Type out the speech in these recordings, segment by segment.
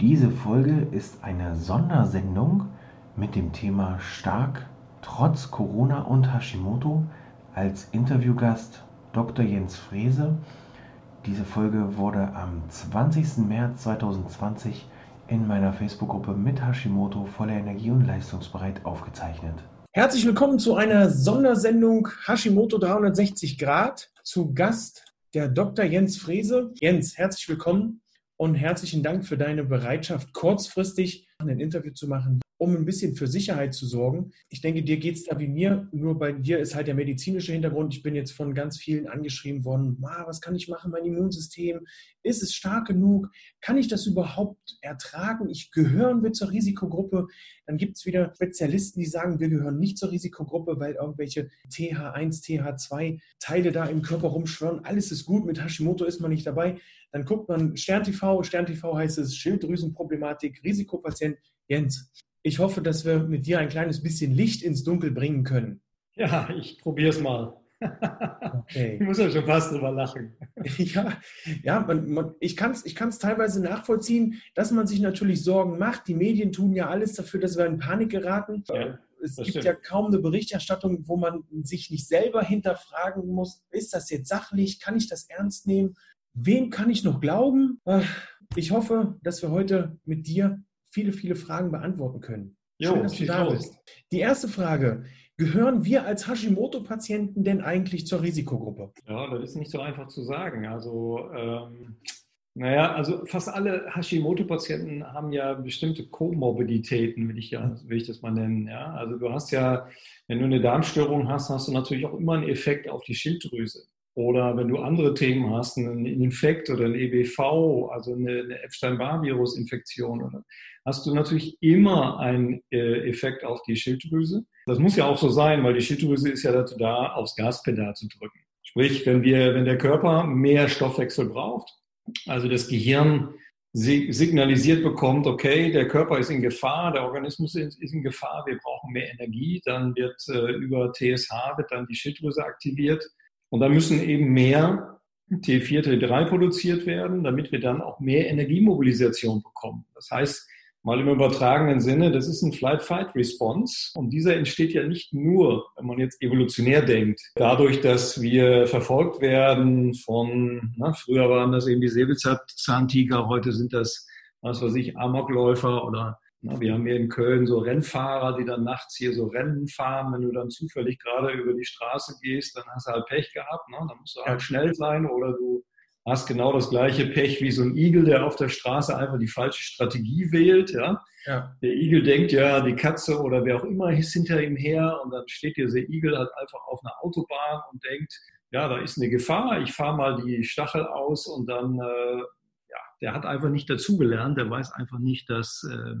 Diese Folge ist eine Sondersendung mit dem Thema Stark trotz Corona und Hashimoto als Interviewgast Dr. Jens Frese. Diese Folge wurde am 20. März 2020 in meiner Facebook-Gruppe mit Hashimoto voller Energie und leistungsbereit aufgezeichnet. Herzlich willkommen zu einer Sondersendung Hashimoto 360 Grad. Zu Gast der Dr. Jens Frese. Jens, herzlich willkommen und herzlichen Dank für deine Bereitschaft, kurzfristig ein Interview zu machen, um ein bisschen für Sicherheit zu sorgen. Ich denke, dir geht es da wie mir, nur bei dir ist halt der medizinische Hintergrund. Ich bin jetzt von ganz vielen angeschrieben worden, was kann ich machen, mein Immunsystem, ist es stark genug, kann ich das überhaupt ertragen? Ich gehören wir zur Risikogruppe. Dann gibt es wieder Spezialisten, die sagen, wir gehören nicht zur Risikogruppe, weil irgendwelche TH1, TH2 Teile da im Körper rumschwören. Alles ist gut, mit Hashimoto ist man nicht dabei. Dann guckt man Stern TV, Stern TV heißt es Schilddrüsenproblematik, Risikopatient. Jens, ich hoffe, dass wir mit dir ein kleines bisschen Licht ins Dunkel bringen können. Ja, ich probiere es mal. Okay. Ich muss ja schon fast drüber lachen. Ja, ja man, man, ich kann es ich teilweise nachvollziehen, dass man sich natürlich Sorgen macht. Die Medien tun ja alles dafür, dass wir in Panik geraten. Ja, es gibt stimmt. ja kaum eine Berichterstattung, wo man sich nicht selber hinterfragen muss, ist das jetzt sachlich, kann ich das ernst nehmen? Wem kann ich noch glauben? Ich hoffe, dass wir heute mit dir viele, viele Fragen beantworten können. Jo, Schön, dass du da bist. Die erste Frage. Gehören wir als Hashimoto-Patienten denn eigentlich zur Risikogruppe? Ja, das ist nicht so einfach zu sagen. Also, ähm, naja, also fast alle Hashimoto-Patienten haben ja bestimmte Komorbiditäten, will ich, ja, will ich das mal nennen. Ja? Also du hast ja, wenn du eine Darmstörung hast, hast du natürlich auch immer einen Effekt auf die Schilddrüse. Oder wenn du andere Themen hast, einen Infekt oder ein EBV, also eine, eine Epstein-Barr-Virus-Infektion, hast du natürlich immer einen äh, Effekt auf die Schilddrüse. Das muss ja auch so sein, weil die Schilddrüse ist ja dazu da, aufs Gaspedal zu drücken. Sprich, wenn wir, wenn der Körper mehr Stoffwechsel braucht, also das Gehirn signalisiert bekommt, okay, der Körper ist in Gefahr, der Organismus ist in Gefahr, wir brauchen mehr Energie, dann wird äh, über TSH wird dann die Schilddrüse aktiviert und da müssen eben mehr T4, T3 produziert werden, damit wir dann auch mehr Energiemobilisation bekommen. Das heißt, mal im übertragenen Sinne, das ist ein Flight-Fight-Response. Und dieser entsteht ja nicht nur, wenn man jetzt evolutionär denkt, dadurch, dass wir verfolgt werden von, na, früher waren das eben die Säbelzahntiger, heute sind das, was weiß ich, Amokläufer oder na, wir haben hier in Köln so Rennfahrer, die dann nachts hier so Rennen fahren. Wenn du dann zufällig gerade über die Straße gehst, dann hast du halt Pech gehabt. Ne? Dann musst du halt schnell sein oder du hast genau das gleiche Pech wie so ein Igel, der auf der Straße einfach die falsche Strategie wählt. Ja? ja? Der Igel denkt ja, die Katze oder wer auch immer ist hinter ihm her und dann steht dieser Igel halt einfach auf einer Autobahn und denkt, ja, da ist eine Gefahr, ich fahre mal die Stachel aus und dann, äh, ja, der hat einfach nicht dazugelernt, der weiß einfach nicht, dass... Äh,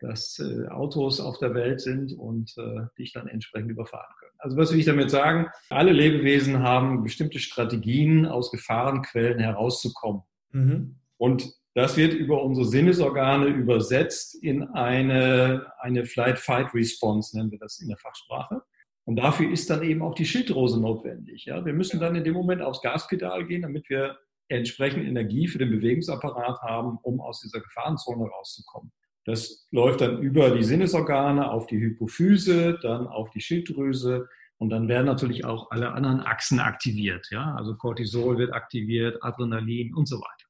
dass äh, Autos auf der Welt sind und äh, dich dann entsprechend überfahren können. Also was will ich damit sagen? Alle Lebewesen haben bestimmte Strategien, aus Gefahrenquellen herauszukommen. Mhm. Und das wird über unsere Sinnesorgane übersetzt in eine, eine Flight-Fight-Response, nennen wir das in der Fachsprache. Und dafür ist dann eben auch die Schilddrüse notwendig. Ja? Wir müssen dann in dem Moment aufs Gaspedal gehen, damit wir entsprechend Energie für den Bewegungsapparat haben, um aus dieser Gefahrenzone rauszukommen. Das läuft dann über die Sinnesorgane auf die Hypophyse, dann auf die Schilddrüse und dann werden natürlich auch alle anderen Achsen aktiviert. Ja? Also Cortisol wird aktiviert, Adrenalin und so weiter.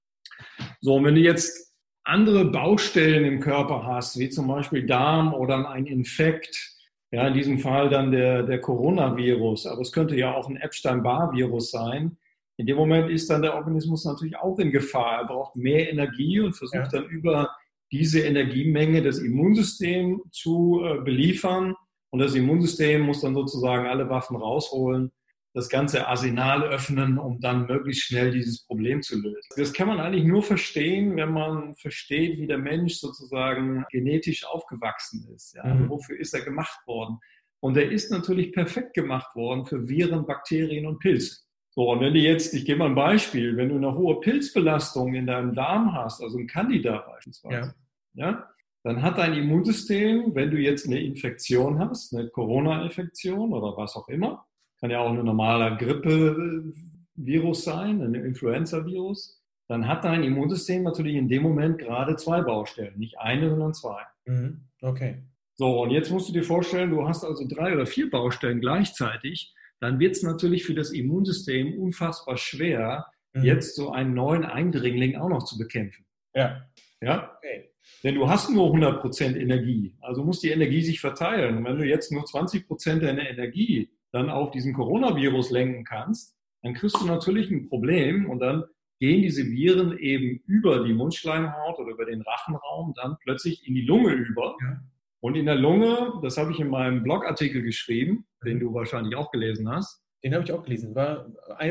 So, und wenn du jetzt andere Baustellen im Körper hast, wie zum Beispiel Darm oder ein Infekt, ja, in diesem Fall dann der, der Coronavirus, aber es könnte ja auch ein Epstein-Barr-Virus sein. In dem Moment ist dann der Organismus natürlich auch in Gefahr. Er braucht mehr Energie und versucht ja. dann über diese Energiemenge das Immunsystem zu äh, beliefern. Und das Immunsystem muss dann sozusagen alle Waffen rausholen das ganze Arsenal öffnen, um dann möglichst schnell dieses Problem zu lösen. Das kann man eigentlich nur verstehen, wenn man versteht, wie der Mensch sozusagen genetisch aufgewachsen ist. Ja? Mhm. Wofür ist er gemacht worden? Und er ist natürlich perfekt gemacht worden für Viren, Bakterien und Pilze. So, und wenn du jetzt, ich gebe mal ein Beispiel, wenn du eine hohe Pilzbelastung in deinem Darm hast, also ein Candida beispielsweise, ja. Ja dann hat dein Immunsystem, wenn du jetzt eine Infektion hast, eine Corona-Infektion oder was auch immer, kann ja auch ein normaler Grippe-Virus sein, ein Influenza-Virus, dann hat dein Immunsystem natürlich in dem Moment gerade zwei Baustellen, nicht eine, sondern zwei. Mhm. Okay. So, und jetzt musst du dir vorstellen, du hast also drei oder vier Baustellen gleichzeitig, dann wird es natürlich für das Immunsystem unfassbar schwer, mhm. jetzt so einen neuen Eindringling auch noch zu bekämpfen. Ja. Ja? Okay. Denn du hast nur 100% Energie, also muss die Energie sich verteilen. Und wenn du jetzt nur 20% deiner Energie dann auf diesen Coronavirus lenken kannst, dann kriegst du natürlich ein Problem und dann gehen diese Viren eben über die Mundschleimhaut oder über den Rachenraum dann plötzlich in die Lunge über. Ja. Und in der Lunge, das habe ich in meinem Blogartikel geschrieben, den du wahrscheinlich auch gelesen hast. Den habe ich auch gelesen. War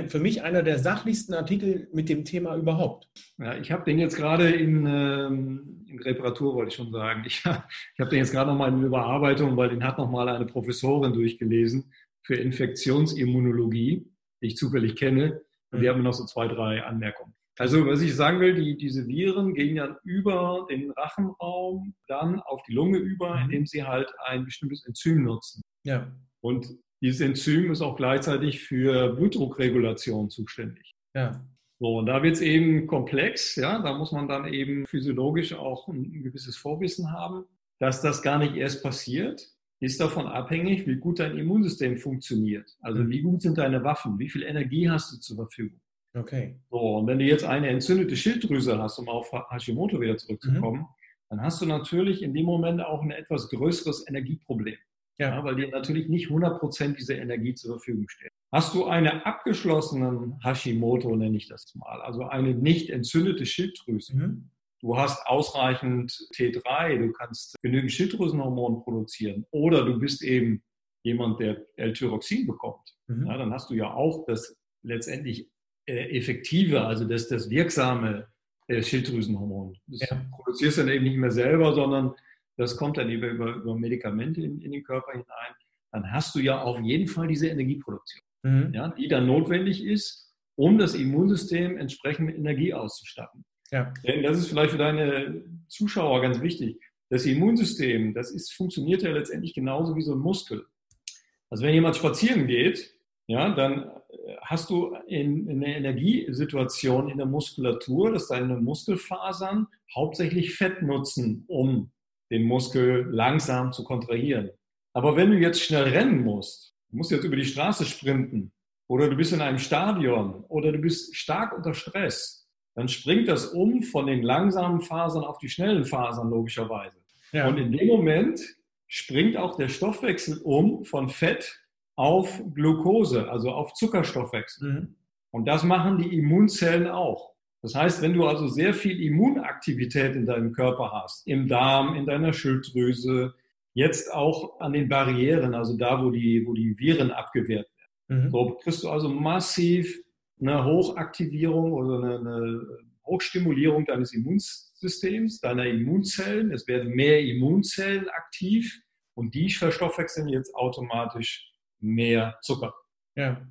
für mich einer der sachlichsten Artikel mit dem Thema überhaupt. Ja, ich habe den jetzt gerade in, ähm, in Reparatur, wollte ich schon sagen. Ich, ich habe den jetzt gerade nochmal in Überarbeitung, weil den hat nochmal eine Professorin durchgelesen für Infektionsimmunologie, die ich zufällig kenne. Und die mhm. haben noch so zwei, drei Anmerkungen. Also, was ich sagen will, die, diese Viren gehen ja über den Rachenraum dann auf die Lunge über, mhm. indem sie halt ein bestimmtes Enzym nutzen. Ja. Und dieses Enzym ist auch gleichzeitig für Blutdruckregulation zuständig. Ja. So, und da wird es eben komplex, ja, da muss man dann eben physiologisch auch ein gewisses Vorwissen haben, dass das gar nicht erst passiert, ist davon abhängig, wie gut dein Immunsystem funktioniert. Also mhm. wie gut sind deine Waffen, wie viel Energie hast du zur Verfügung. Okay. So, und wenn du jetzt eine entzündete Schilddrüse hast, um auf Hashimoto wieder zurückzukommen, mhm. dann hast du natürlich in dem Moment auch ein etwas größeres Energieproblem. Ja. ja weil dir natürlich nicht 100% diese Energie zur Verfügung steht. Hast du eine abgeschlossene Hashimoto, nenne ich das mal, also eine nicht entzündete Schilddrüse, mhm. Du hast ausreichend T3, du kannst genügend Schilddrüsenhormon produzieren oder du bist eben jemand, der L-Tyroxin bekommt. Mhm. Ja, dann hast du ja auch das letztendlich äh, effektive, also das, das wirksame äh, Schilddrüsenhormon. Das ja. produzierst du dann eben nicht mehr selber, sondern das kommt dann über, über, Medikamente in, in, den Körper hinein. Dann hast du ja auf jeden Fall diese Energieproduktion, mhm. ja, die dann notwendig ist, um das Immunsystem entsprechend mit Energie auszustatten. Ja. Denn das ist vielleicht für deine Zuschauer ganz wichtig. Das Immunsystem, das ist, funktioniert ja letztendlich genauso wie so ein Muskel. Also wenn jemand spazieren geht, ja, dann äh, hast du in, in eine Energiesituation in der Muskulatur, dass deine Muskelfasern hauptsächlich Fett nutzen, um den Muskel langsam zu kontrahieren. Aber wenn du jetzt schnell rennen musst, du musst jetzt über die Straße sprinten oder du bist in einem Stadion oder du bist stark unter Stress, dann springt das um von den langsamen Fasern auf die schnellen Fasern logischerweise. Ja. Und in dem Moment springt auch der Stoffwechsel um von Fett auf Glucose, also auf Zuckerstoffwechsel. Mhm. Und das machen die Immunzellen auch. Das heißt, wenn du also sehr viel Immunaktivität in deinem Körper hast, im Darm, in deiner Schilddrüse, jetzt auch an den Barrieren, also da, wo die, wo die Viren abgewehrt werden, mhm. so kriegst du also massiv eine Hochaktivierung oder eine, eine Hochstimulierung deines Immunsystems, deiner Immunzellen. Es werden mehr Immunzellen aktiv und die verstoffwechseln jetzt automatisch mehr Zucker. Ja.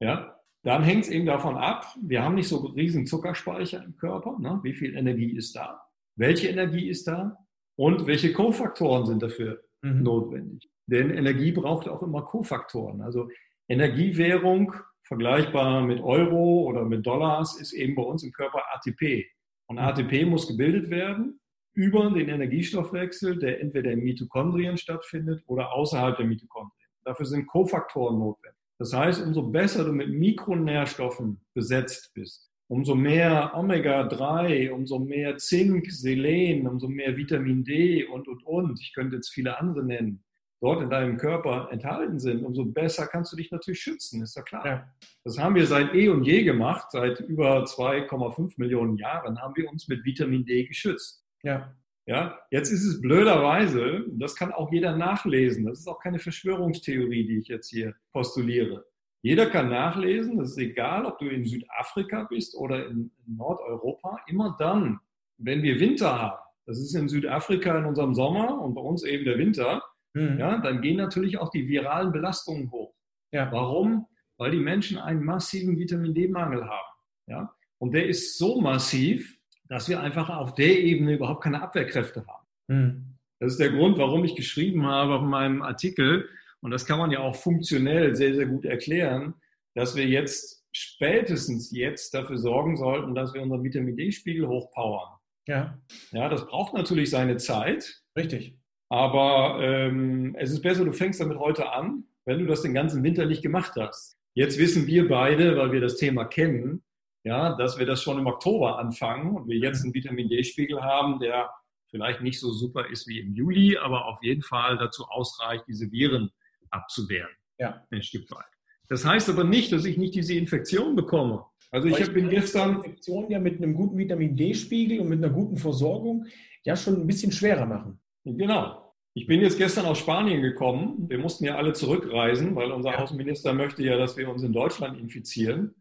Ja. Dann hängt es eben davon ab, wir haben nicht so riesen Zuckerspeicher im Körper. Ne? Wie viel Energie ist da? Welche Energie ist da? Und welche Kofaktoren sind dafür mhm. notwendig? Denn Energie braucht auch immer Kofaktoren. Also Energiewährung vergleichbar mit Euro oder mit Dollars ist eben bei uns im Körper ATP. Und ATP muss gebildet werden über den Energiestoffwechsel, der entweder in Mitochondrien stattfindet oder außerhalb der Mitochondrien. Dafür sind Kofaktoren notwendig. Das heißt, umso besser du mit Mikronährstoffen besetzt bist, umso mehr Omega-3, umso mehr Zink, Selen, umso mehr Vitamin D und, und, und. Ich könnte jetzt viele andere nennen dort in deinem Körper enthalten sind, umso besser kannst du dich natürlich schützen, ist ja klar. Ja. Das haben wir seit eh und je gemacht, seit über 2,5 Millionen Jahren haben wir uns mit Vitamin D geschützt. Ja. Ja, jetzt ist es blöderweise, das kann auch jeder nachlesen, das ist auch keine Verschwörungstheorie, die ich jetzt hier postuliere. Jeder kann nachlesen, das ist egal, ob du in Südafrika bist oder in Nordeuropa, immer dann, wenn wir Winter haben, das ist in Südafrika in unserem Sommer und bei uns eben der Winter, mhm. ja, dann gehen natürlich auch die viralen Belastungen hoch. Ja. Warum? Weil die Menschen einen massiven Vitamin D-Mangel haben. Ja? Und der ist so massiv, dass wir einfach auf der Ebene überhaupt keine Abwehrkräfte haben. Mhm. Das ist der Grund, warum ich geschrieben habe auf meinem Artikel, und das kann man ja auch funktionell sehr, sehr gut erklären, dass wir jetzt spätestens jetzt dafür sorgen sollten, dass wir unseren Vitamin D-Spiegel hochpowern. Ja. Ja, das braucht natürlich seine Zeit. Richtig. Aber ähm, es ist besser, du fängst damit heute an, wenn du das den ganzen Winter nicht gemacht hast. Jetzt wissen wir beide, weil wir das Thema kennen, ja, dass wir das schon im Oktober anfangen und wir jetzt einen Vitamin D-Spiegel haben, der vielleicht nicht so super ist wie im Juli, aber auf jeden Fall dazu ausreicht, diese Viren abzuwehren. Ja. Ein Stück weit. Das heißt aber nicht, dass ich nicht diese Infektion bekomme. Also ich, ich bin gestern. Infektion ja mit einem guten Vitamin D-Spiegel und mit einer guten Versorgung ja schon ein bisschen schwerer machen. Genau. Ich bin jetzt gestern aus Spanien gekommen. Wir mussten ja alle zurückreisen, weil unser ja. Außenminister möchte ja, dass wir uns in Deutschland infizieren.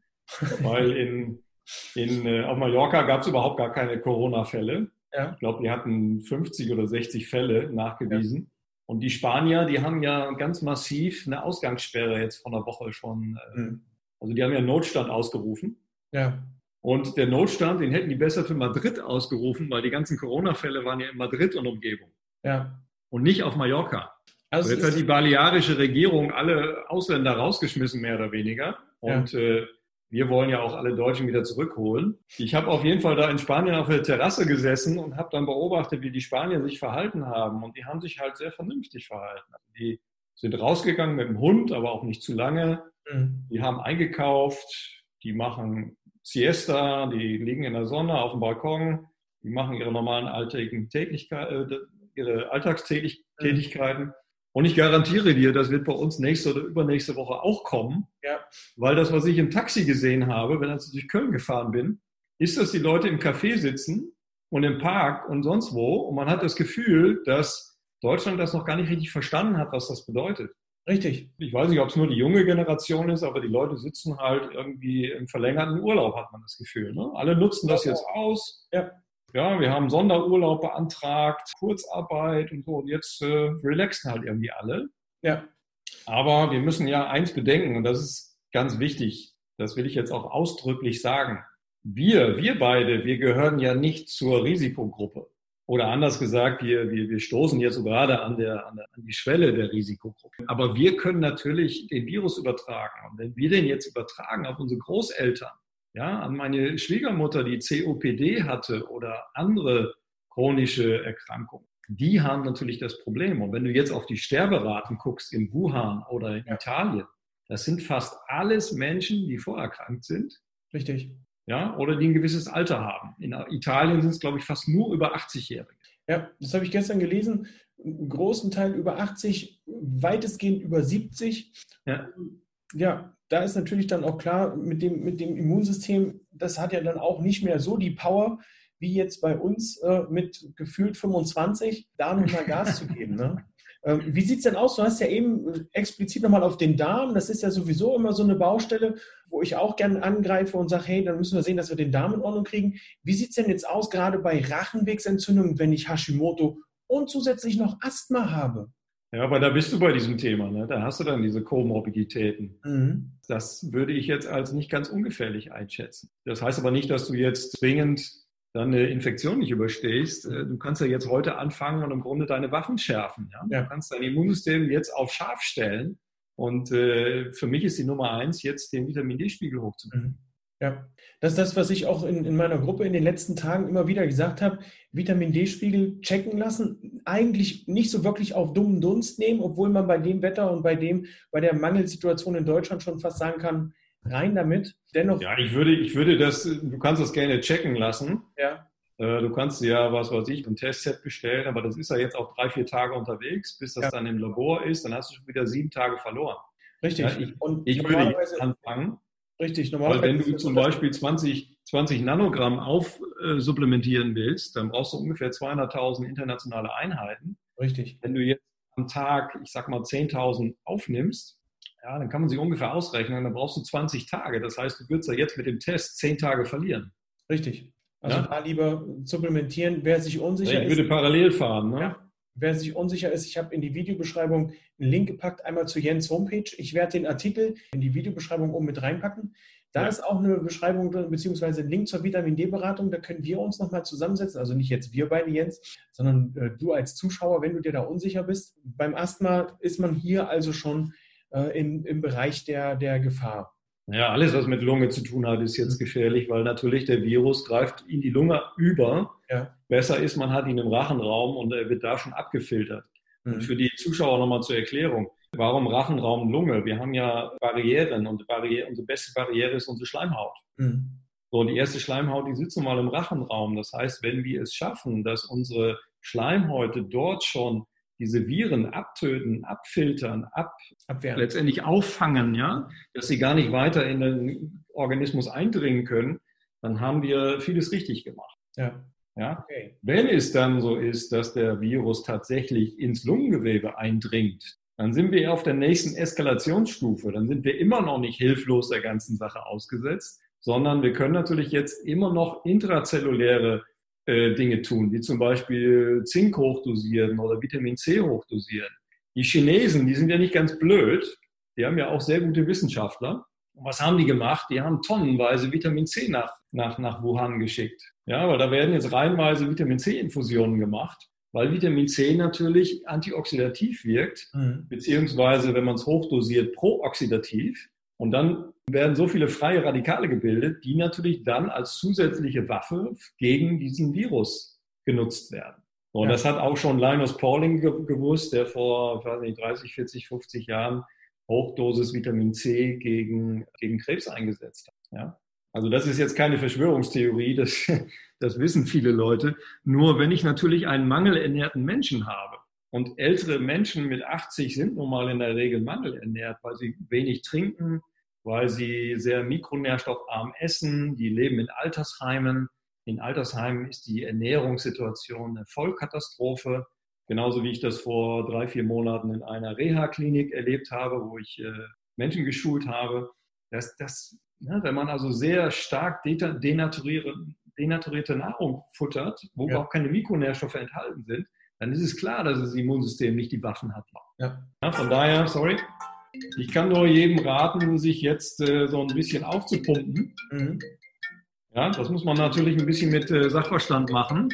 Weil in, in, äh, auf Mallorca gab es überhaupt gar keine Corona-Fälle. Ja. Ich glaube, die hatten 50 oder 60 Fälle nachgewiesen. Ja. Und die Spanier, die haben ja ganz massiv eine Ausgangssperre jetzt von der Woche schon. Äh, mhm. Also die haben ja Notstand ausgerufen. Ja. Und der Notstand, den hätten die besser für Madrid ausgerufen, weil die ganzen Corona-Fälle waren ja in Madrid und Umgebung. Ja. Und nicht auf Mallorca. Also jetzt hat die balearische Regierung alle Ausländer rausgeschmissen, mehr oder weniger. Und ja. äh, wir wollen ja auch alle Deutschen wieder zurückholen. Ich habe auf jeden Fall da in Spanien auf der Terrasse gesessen und habe dann beobachtet, wie die Spanier sich verhalten haben. Und die haben sich halt sehr vernünftig verhalten. Also die sind rausgegangen mit dem Hund, aber auch nicht zu lange. Mhm. Die haben eingekauft, die machen Siesta, die liegen in der Sonne auf dem Balkon, die machen ihre normalen alltäglichen Tätigkeiten, äh, ihre Alltagstätigkeiten. Und ich garantiere dir, das wird bei uns nächste oder übernächste Woche auch kommen. Ja. Weil das, was ich im Taxi gesehen habe, wenn ich durch Köln gefahren bin, ist, dass die Leute im Café sitzen und im Park und sonst wo. Und man hat das Gefühl, dass Deutschland das noch gar nicht richtig verstanden hat, was das bedeutet. Richtig. Ich weiß nicht, ob es nur die junge Generation ist, aber die Leute sitzen halt irgendwie im verlängerten Urlaub, hat man das Gefühl. Ne? Alle nutzen das jetzt aus. Ja. Ja, wir haben Sonderurlaub beantragt, Kurzarbeit und so. Und jetzt äh, relaxen halt irgendwie alle. Ja. Aber wir müssen ja eins bedenken, und das ist ganz wichtig, das will ich jetzt auch ausdrücklich sagen. Wir, wir beide, wir gehören ja nicht zur Risikogruppe. Oder anders gesagt, wir, wir, wir stoßen jetzt so gerade an, der, an, der, an die Schwelle der Risikogruppe. Aber wir können natürlich den Virus übertragen. Und wenn wir den jetzt übertragen auf unsere Großeltern, ja, an meine Schwiegermutter, die COPD hatte oder andere chronische Erkrankungen, die haben natürlich das Problem. Und wenn du jetzt auf die Sterberaten guckst in Wuhan oder in ja. Italien, das sind fast alles Menschen, die vorerkrankt sind. Richtig. Ja, oder die ein gewisses Alter haben. In Italien sind es, glaube ich, fast nur über 80-Jährige. Ja, das habe ich gestern gelesen. Einen großen Teil über 80, weitestgehend über 70. Ja. Ja, da ist natürlich dann auch klar, mit dem, mit dem Immunsystem, das hat ja dann auch nicht mehr so die Power, wie jetzt bei uns äh, mit gefühlt 25, da nochmal Gas zu geben. Ne? Ähm, wie sieht es denn aus? Du hast ja eben explizit nochmal auf den Darm. Das ist ja sowieso immer so eine Baustelle, wo ich auch gerne angreife und sage, hey, dann müssen wir sehen, dass wir den Darm in Ordnung kriegen. Wie sieht es denn jetzt aus, gerade bei Rachenwegsentzündungen, wenn ich Hashimoto und zusätzlich noch Asthma habe? Ja, aber da bist du bei diesem Thema. Ne? Da hast du dann diese Komorbiditäten. Mhm. Das würde ich jetzt als nicht ganz ungefährlich einschätzen. Das heißt aber nicht, dass du jetzt zwingend dann eine Infektion nicht überstehst. Äh, du kannst ja jetzt heute anfangen und im Grunde deine Waffen schärfen. Ja? ja. Du kannst dein Immunsystem jetzt auf scharf stellen. Und äh, für mich ist die Nummer eins, jetzt den Vitamin D-Spiegel hochzubringen. Mhm. Ja, das ist das, was ich auch in, in meiner Gruppe in den letzten Tagen immer wieder gesagt habe. Vitamin D-Spiegel checken lassen, eigentlich nicht so wirklich auf dummen Dunst nehmen, obwohl man bei dem Wetter und bei dem, bei der Mangelsituation in Deutschland schon fast sagen kann, rein damit. Dennoch. Ja, ich würde, ich würde das, du kannst das gerne checken lassen. Ja. Äh, du kannst ja, was weiß ich, ein Testset bestellen, aber das ist ja jetzt auch drei, vier Tage unterwegs, bis das ja. dann im Labor ist, dann hast du schon wieder sieben Tage verloren. Richtig. Ja, ich, ich würde jetzt anfangen Richtig, normalerweise. Weil wenn du zum Beispiel 20, 20 Nanogramm aufsupplementieren willst, dann brauchst du ungefähr 200.000 internationale Einheiten. Richtig. Wenn du jetzt am Tag, ich sag mal 10.000 aufnimmst, ja, dann kann man sich ungefähr ausrechnen, dann brauchst du 20 Tage. Das heißt, du würdest ja jetzt mit dem Test 10 Tage verlieren. Richtig. Also ja? da lieber supplementieren. Wer sich unsicher ich ist. Ich würde parallel fahren, ne? Ja. Wer sich unsicher ist, ich habe in die Videobeschreibung einen Link gepackt, einmal zu Jens Homepage. Ich werde den Artikel in die Videobeschreibung oben mit reinpacken. Da ja. ist auch eine Beschreibung drin, beziehungsweise ein Link zur Vitamin D-Beratung. Da können wir uns nochmal zusammensetzen. Also nicht jetzt wir beide, Jens, sondern äh, du als Zuschauer, wenn du dir da unsicher bist. Beim Asthma ist man hier also schon äh, in, im Bereich der, der Gefahr. Ja, alles, was mit Lunge zu tun hat, ist jetzt gefährlich, weil natürlich der Virus greift in die Lunge über. Ja. Besser ist, man hat ihn im Rachenraum und er wird da schon abgefiltert. Mhm. Und für die Zuschauer nochmal zur Erklärung. Warum Rachenraum, Lunge? Wir haben ja Barrieren und Barriere, unsere beste Barriere ist unsere Schleimhaut. Mhm. So, die erste Schleimhaut, die sitzt nun mal im Rachenraum. Das heißt, wenn wir es schaffen, dass unsere Schleimhäute dort schon diese Viren abtöten, abfiltern, ab, Abwehren. letztendlich auffangen, ja, dass sie gar nicht weiter in den Organismus eindringen können, dann haben wir vieles richtig gemacht. Ja. Ja? Okay. Wenn es dann so ist, dass der Virus tatsächlich ins Lungengewebe eindringt, dann sind wir auf der nächsten Eskalationsstufe. Dann sind wir immer noch nicht hilflos der ganzen Sache ausgesetzt, sondern wir können natürlich jetzt immer noch intrazelluläre äh, Dinge tun, wie zum Beispiel Zink hochdosieren oder Vitamin C hochdosieren. Die Chinesen, die sind ja nicht ganz blöd, die haben ja auch sehr gute Wissenschaftler. Und was haben die gemacht? Die haben tonnenweise Vitamin C nach, nach, nach Wuhan geschickt. Ja, weil da werden jetzt reihenweise Vitamin C-Infusionen gemacht, weil Vitamin C natürlich antioxidativ wirkt, mhm. beziehungsweise, wenn man es hochdosiert, prooxidativ. Und dann werden so viele freie Radikale gebildet, die natürlich dann als zusätzliche Waffe gegen diesen Virus genutzt werden. Und ja. das hat auch schon Linus Pauling gewusst, der vor, ich weiß nicht, 30, 40, 50 Jahren Hochdosis Vitamin C gegen, gegen Krebs eingesetzt hat. Ja? Also das ist jetzt keine Verschwörungstheorie, das, das wissen viele Leute. Nur wenn ich natürlich einen mangelernährten Menschen habe, und ältere Menschen mit 80 sind nun mal in der Regel mangelernährt, weil sie wenig trinken, weil sie sehr mikronährstoffarm essen, die leben in Altersheimen. In Altersheimen ist die Ernährungssituation eine Vollkatastrophe. Genauso wie ich das vor drei, vier Monaten in einer Reha-Klinik erlebt habe, wo ich äh, Menschen geschult habe. Das, das, ne, wenn man also sehr stark denaturierte, denaturierte Nahrung futtert, wo ja. auch keine Mikronährstoffe enthalten sind, dann ist es klar, dass das Immunsystem nicht die Waffen hat. Ja. Ja, von daher, sorry, ich kann nur jedem raten, sich jetzt äh, so ein bisschen aufzupumpen. Mhm. Ja, das muss man natürlich ein bisschen mit äh, Sachverstand machen.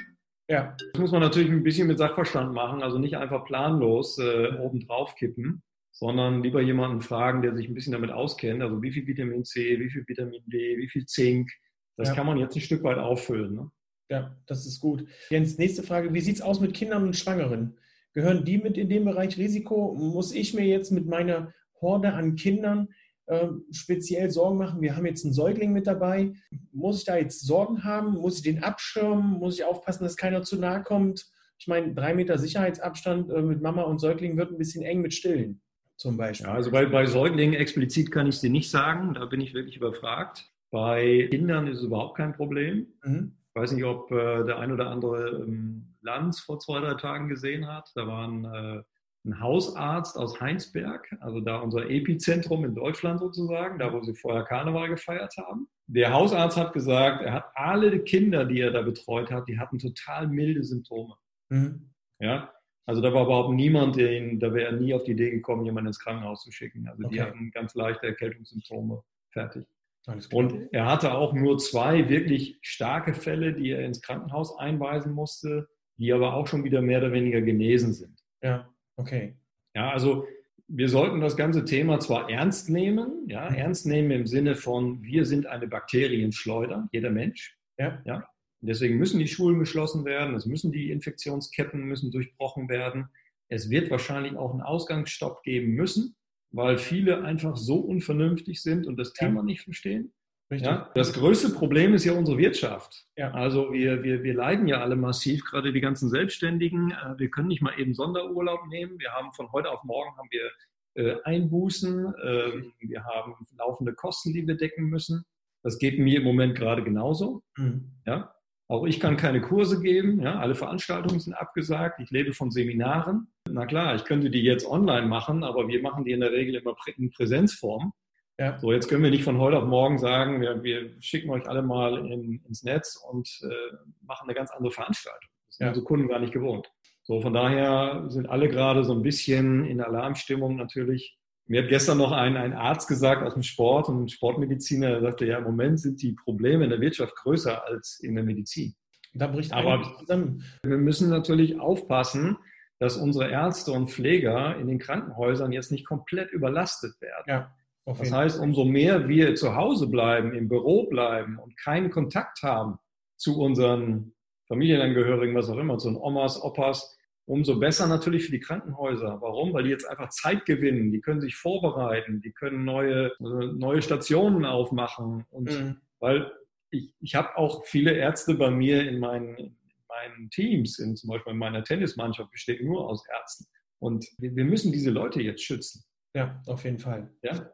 Ja. Das muss man natürlich ein bisschen mit Sachverstand machen, also nicht einfach planlos äh, oben drauf kippen, sondern lieber jemanden fragen, der sich ein bisschen damit auskennt. Also wie viel Vitamin C, wie viel Vitamin D, wie viel Zink. Das ja. kann man jetzt ein Stück weit auffüllen. Ne? Ja, das ist gut. Jens, nächste Frage. Wie sieht es aus mit Kindern und Schwangeren? Gehören die mit in dem Bereich Risiko? Muss ich mir jetzt mit meiner Horde an Kindern äh, speziell Sorgen machen? Wir haben jetzt einen Säugling mit dabei. Muss ich da jetzt Sorgen haben? Muss ich den abschirmen? Muss ich aufpassen, dass keiner zu nahe kommt? Ich meine, drei Meter Sicherheitsabstand äh, mit Mama und Säugling wird ein bisschen eng mit Stillen zum Beispiel. Ja, also bei, bei Säuglingen explizit kann ich es dir nicht sagen. Da bin ich wirklich überfragt. Bei Kindern ist es überhaupt kein Problem. Mhm. Ich weiß nicht, ob äh, der ein oder andere ähm, Lanz vor zwei, drei Tagen gesehen hat. Da war ein, äh, ein, Hausarzt aus Heinsberg, also da unser Epizentrum in Deutschland sozusagen, da wo sie vorher Karneval gefeiert haben. Der Hausarzt hat gesagt, er hat alle Kinder, die er da betreut hat, die hatten total milde Symptome. Mhm. Ja, also da war überhaupt niemand, den, da wäre er nie auf die Idee gekommen, jemanden ins Krankenhaus zu schicken. Also okay. die hatten ganz leichte Erkältungssymptome. Fertig. Und er hatte auch nur zwei wirklich starke Fälle, die er ins Krankenhaus einweisen musste, die aber auch schon wieder mehr oder weniger genesen sind. Ja, okay. Ja, also wir sollten das ganze Thema zwar ernst nehmen, ja, mhm. ernst nehmen im Sinne von, wir sind eine Bakterienschleuder, jeder Mensch. Ja. ja. Deswegen müssen die Schulen geschlossen werden, es müssen die Infektionsketten müssen durchbrochen werden. Es wird wahrscheinlich auch einen Ausgangsstopp geben müssen weil viele einfach so unvernünftig sind und das Thema ja. nicht verstehen. Ja, das größte Problem ist ja unsere Wirtschaft. Ja. Also wir, wir, wir leiden ja alle massiv, gerade die ganzen Selbstständigen. Äh, wir können nicht mal eben Sonderurlaub nehmen. Wir haben von heute auf morgen haben wir äh, Einbußen. Ähm, wir haben laufende Kosten, die wir decken müssen. Das geht mir im Moment gerade genauso. Mhm. Ja? Auch ich kann keine Kurse geben. Ja, alle Veranstaltungen sind abgesagt. Ich lebe von Seminaren. Na klar, ich könnte die jetzt online machen, aber wir machen die in der Regel immer in Präsenzform. Ja. So, jetzt können wir nicht von heute auf morgen sagen, wir, wir schicken euch alle mal in, ins Netz und äh, machen eine ganz andere Veranstaltung. Das sind ja. unsere Kunden gar nicht gewohnt. So, von daher sind alle gerade so ein bisschen in Alarmstimmung natürlich. Mir hat gestern noch ein, ein Arzt gesagt aus dem Sport, ein Sportmediziner, der sagte, ja, im Moment sind die Probleme in der Wirtschaft größer als in der Medizin. Da bricht Aber zusammen. Wir müssen natürlich aufpassen, dass unsere Ärzte und Pfleger in den Krankenhäusern jetzt nicht komplett überlastet werden. Ja, das heißt, umso mehr wir zu Hause bleiben, im Büro bleiben und keinen Kontakt haben zu unseren Familienangehörigen, was auch immer, zu den Omas, Opas, umso besser natürlich für die Krankenhäuser. Warum? Weil die jetzt einfach Zeit gewinnen, die können sich vorbereiten, die können neue, neue Stationen aufmachen. Und mhm. weil ich, ich habe auch viele Ärzte bei mir in meinen, in meinen Teams, in, zum Beispiel in meiner Tennismannschaft besteht nur aus Ärzten. Und wir, wir müssen diese Leute jetzt schützen. Ja, auf jeden Fall. Ja.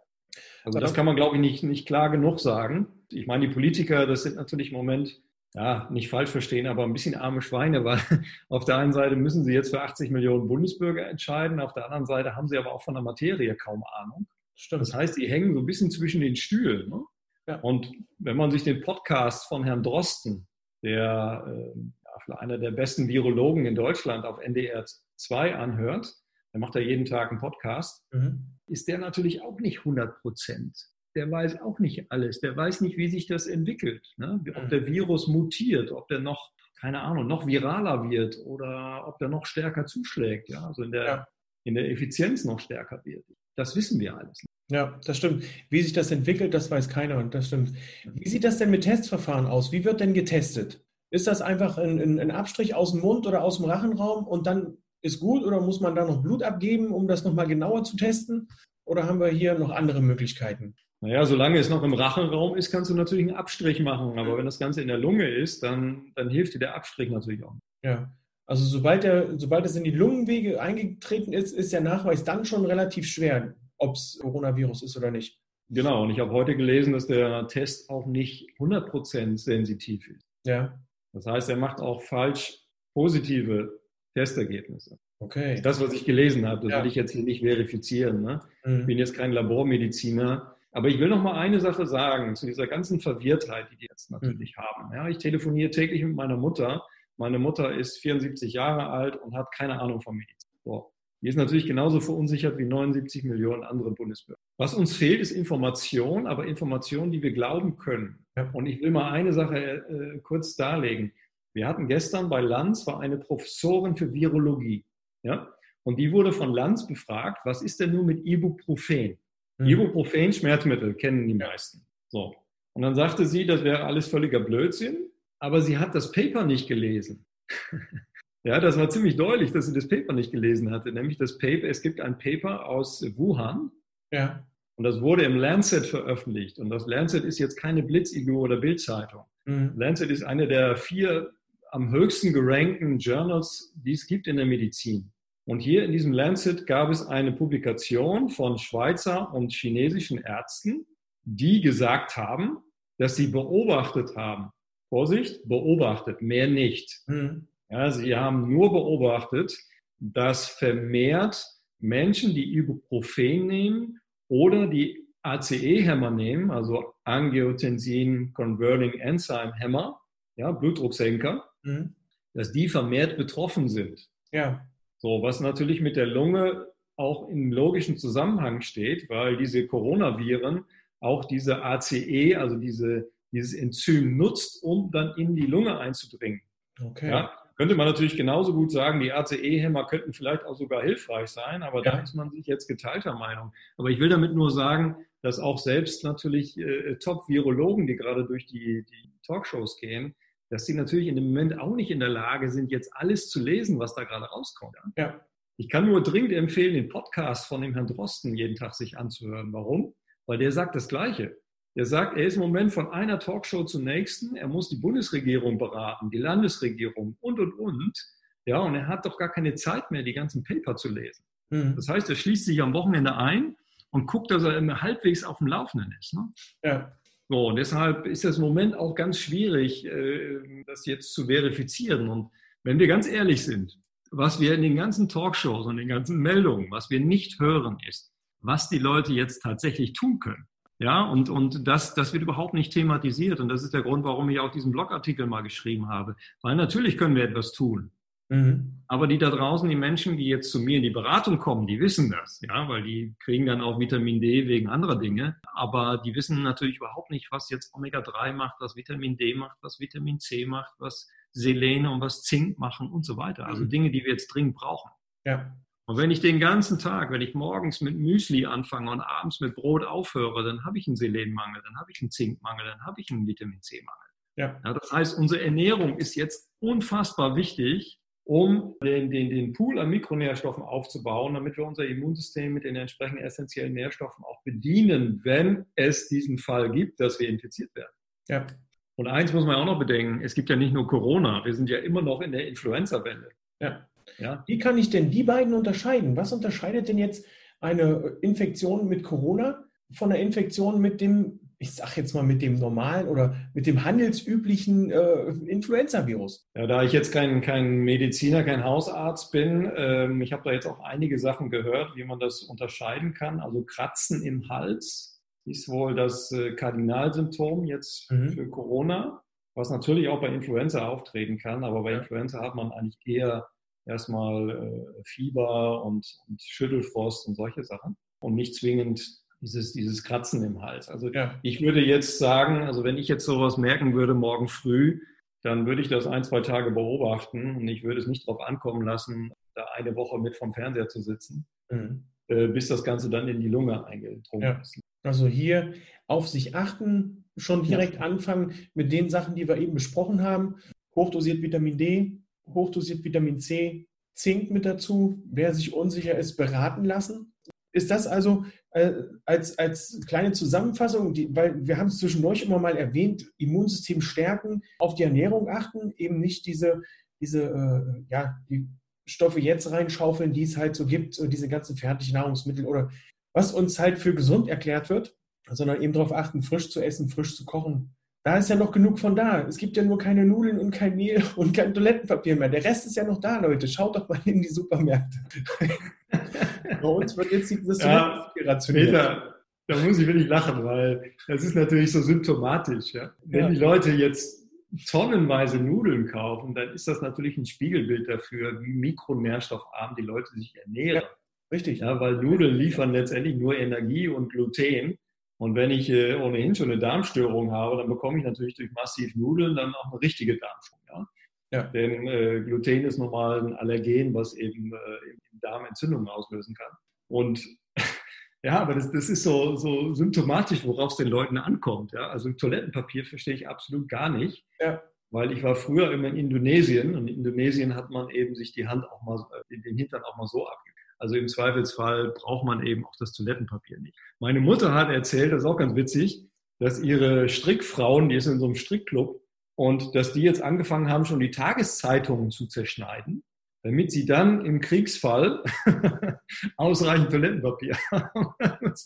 Also das kann man, glaube ich, nicht, nicht klar genug sagen. Ich meine, die Politiker, das sind natürlich im Moment ja, nicht falsch verstehen, aber ein bisschen arme Schweine, weil auf der einen Seite müssen sie jetzt für 80 Millionen Bundesbürger entscheiden, auf der anderen Seite haben sie aber auch von der Materie kaum Ahnung. Stimmt. Das heißt, die hängen so ein bisschen zwischen den Stühlen. Ne? Ja. Und wenn man sich den Podcast von Herrn Drosten, der äh, einer der besten Virologen in Deutschland auf NDR 2 anhört, der macht ja jeden Tag einen Podcast, mhm. ist der natürlich auch nicht 100 Prozent der weiß auch nicht alles. Der weiß nicht, wie sich das entwickelt. Ne? Ob mhm. der Virus mutiert, ob der noch, keine Ahnung, noch viraler wird oder ob der noch stärker zuschlägt. Ja? Also in der, ja. in der Effizienz noch stärker wird. Das wissen wir alles. Ja, das stimmt. Wie sich das entwickelt, das weiß keiner. Und das stimmt. Wie sieht das denn mit Testverfahren aus? Wie wird denn getestet? Ist das einfach ein, ein, ein Abstrich aus dem Mund oder aus dem Rachenraum und dann ist gut oder muss man da noch Blut abgeben, um das nochmal genauer zu testen? Oder haben wir hier noch andere Möglichkeiten? Naja, solange es noch im Rachenraum ist, kannst du natürlich einen Abstrich machen. Aber wenn das Ganze in der Lunge ist, dann, dann hilft dir der Abstrich natürlich auch. Ja. Also sobald, der, sobald es in die Lungenwege eingetreten ist, ist der Nachweis dann schon relativ schwer, ob es Coronavirus ist oder nicht. Genau, und ich habe heute gelesen, dass der Test auch nicht 100% sensitiv ist. Ja. Das heißt, er macht auch falsch positive Testergebnisse. Okay. Das, was ich gelesen habe, das ja. will ich jetzt hier nicht verifizieren. Ne? Mhm. Ich bin jetzt kein Labormediziner. Aber ich will noch mal eine Sache sagen zu dieser ganzen Verwirrtheit, die die jetzt natürlich mhm. haben. Ja, ich telefoniere täglich mit meiner Mutter. Meine Mutter ist 74 Jahre alt und hat keine Ahnung von Medizin. So. Die ist natürlich genauso verunsichert wie 79 Millionen andere Bundesbürger. Was uns fehlt, ist Information, aber Information, die wir glauben können. Ja. Und ich will mal eine Sache äh, kurz darlegen. Wir hatten gestern bei Lanz war eine Professorin für Virologie. Ja? Und die wurde von Lanz befragt, was ist denn nun mit Ibuprofen? Mhm. Ibuprofen, Schmerzmittel, kennen die meisten. So. Und dann sagte sie, das wäre alles völliger Blödsinn, aber sie hat das Paper nicht gelesen. ja, das war ziemlich deutlich, dass sie das Paper nicht gelesen hatte. Nämlich das Paper, es gibt ein Paper aus Wuhan. Ja. Und das wurde im Lancet veröffentlicht. Und das Lancet ist jetzt keine Blitziglur oder Bildzeitung. Mhm. Lancet ist eine der vier am höchsten gerankten Journals, die es gibt in der Medizin. Und hier in diesem Lancet gab es eine Publikation von Schweizer und chinesischen Ärzten, die gesagt haben, dass sie beobachtet haben, Vorsicht, beobachtet, mehr nicht. Mhm. Ja, sie haben nur beobachtet, dass vermehrt Menschen, die Ibuprofen nehmen oder die ACE-Hämmer nehmen, also Angiotensin Converting Enzyme Hämmer, ja, Blutdrucksenker, mhm. dass die vermehrt betroffen sind. Ja. So, was natürlich mit der Lunge auch im logischen Zusammenhang steht, weil diese Coronaviren auch diese ACE, also diese, dieses Enzym nutzt, um dann in die Lunge einzudringen. Okay. Ja, könnte man natürlich genauso gut sagen, die ACE-Hämmer könnten vielleicht auch sogar hilfreich sein, aber ja. da ist man sich jetzt geteilter Meinung. Aber ich will damit nur sagen, dass auch selbst natürlich äh, Top-Virologen, die gerade durch die, die Talkshows gehen, dass sie natürlich in dem Moment auch nicht in der Lage sind, jetzt alles zu lesen, was da gerade rauskommt. Ja. Ich kann nur dringend empfehlen, den Podcast von dem Herrn Drosten jeden Tag sich anzuhören. Warum? Weil der sagt das Gleiche. Der sagt, er ist im Moment von einer Talkshow zur nächsten. Er muss die Bundesregierung beraten, die Landesregierung und, und, und. Ja, und er hat doch gar keine Zeit mehr, die ganzen Paper zu lesen. Mhm. Das heißt, er schließt sich am Wochenende ein und guckt, dass er immer halbwegs auf dem Laufenden ist. Ne? Ja. So, und deshalb ist das im Moment auch ganz schwierig, äh, das jetzt zu verifizieren. Und wenn wir ganz ehrlich sind, was wir in den ganzen Talkshows und den ganzen Meldungen, was wir nicht hören, ist, was die Leute jetzt tatsächlich tun können. Ja, und, und das, das wird überhaupt nicht thematisiert. Und das ist der Grund, warum ich auch diesen Blogartikel mal geschrieben habe. Weil natürlich können wir etwas tun. Mhm. Aber die da draußen, die Menschen, die jetzt zu mir in die Beratung kommen, die wissen das, ja, weil die kriegen dann auch Vitamin D wegen anderer Dinge. Aber die wissen natürlich überhaupt nicht, was jetzt Omega-3 macht, was Vitamin D macht, was Vitamin C macht, was Selene und was Zink machen und so weiter. Also mhm. Dinge, die wir jetzt dringend brauchen. Ja. Und wenn ich den ganzen Tag, wenn ich morgens mit Müsli anfange und abends mit Brot aufhöre, dann habe ich einen Selenmangel, dann habe ich einen Zinkmangel, dann habe ich einen Vitamin C-Mangel. Ja. ja. das heißt, unsere Ernährung ist jetzt unfassbar wichtig, um den, den, den Pool an Mikronährstoffen aufzubauen, damit wir unser Immunsystem mit den entsprechenden essentiellen Nährstoffen auch bedienen, wenn es diesen Fall gibt, dass wir infiziert werden. Ja. Und eins muss man auch noch bedenken, es gibt ja nicht nur Corona, wir sind ja immer noch in der Influenza-Welle. Ja. Ja. Wie kann ich denn die beiden unterscheiden? Was unterscheidet denn jetzt eine Infektion mit Corona von einer Infektion mit dem, ich sage jetzt mal mit dem normalen oder mit dem handelsüblichen äh, Influenza-Virus? Ja, da ich jetzt kein, kein Mediziner, kein Hausarzt bin, ähm, ich habe da jetzt auch einige Sachen gehört, wie man das unterscheiden kann. Also Kratzen im Hals ist wohl das äh, Kardinalsymptom jetzt mhm. für Corona, was natürlich auch bei Influenza auftreten kann, aber bei Influenza hat man eigentlich eher erstmal äh, Fieber und, und, Schüttelfrost und solche Sachen und nicht zwingend dieses, dieses Kratzen im Hals. Also ja. ich würde jetzt sagen, also wenn ich jetzt sowas merken würde morgen früh, dann würde ich das ein, zwei Tage beobachten und ich würde es nicht darauf ankommen lassen, da eine Woche mit vom Fernseher zu sitzen, mhm. äh, bis das Ganze dann in die Lunge eingedrungen ja. ist. Also hier auf sich achten, schon direkt ja. anfangen mit den Sachen, die wir eben besprochen haben. Hochdosiert Vitamin D, hochdosiert Vitamin C, Zink mit dazu. Wer sich unsicher ist, beraten lassen. Ist das also äh, als, als kleine Zusammenfassung, die, weil wir haben es zwischendurch immer mal erwähnt, Immunsystem stärken, auf die Ernährung achten, eben nicht diese, diese äh, ja, die Stoffe jetzt reinschaufeln, die es halt so gibt, diese ganzen fertigen Nahrungsmittel oder was uns halt für gesund erklärt wird, sondern eben darauf achten, frisch zu essen, frisch zu kochen, da ist ja noch genug von da. Es gibt ja nur keine Nudeln und kein Mehl und kein Toilettenpapier mehr. Der Rest ist ja noch da, Leute. Schaut doch mal in die Supermärkte. Bei uns wird jetzt das ja, rationiert. Peter, da muss ich wirklich lachen, weil das ist natürlich so symptomatisch. Ja? Wenn ja. die Leute jetzt tonnenweise Nudeln kaufen, dann ist das natürlich ein Spiegelbild dafür, wie mikronährstoffarm die Leute sich ernähren. Ja, richtig. Ja, weil Nudeln liefern letztendlich nur Energie und Gluten. Und wenn ich äh, ohnehin schon eine Darmstörung habe, dann bekomme ich natürlich durch massiv Nudeln dann auch eine richtige Darmstörung. Ja? Ja. Denn äh, Gluten ist normal ein Allergen, was eben äh, im Darm Entzündungen auslösen kann. Und ja, aber das, das ist so, so symptomatisch, worauf es den Leuten ankommt. Ja? Also Toilettenpapier verstehe ich absolut gar nicht. Ja. Weil ich war früher immer in Indonesien und in Indonesien hat man eben sich die Hand auch mal, äh, den Hintern auch mal so abgegeben. Also im Zweifelsfall braucht man eben auch das Toilettenpapier nicht. Meine Mutter hat erzählt, das ist auch ganz witzig, dass ihre Strickfrauen, die ist in so einem Strickclub, und dass die jetzt angefangen haben, schon die Tageszeitungen zu zerschneiden, damit sie dann im Kriegsfall ausreichend Toilettenpapier haben.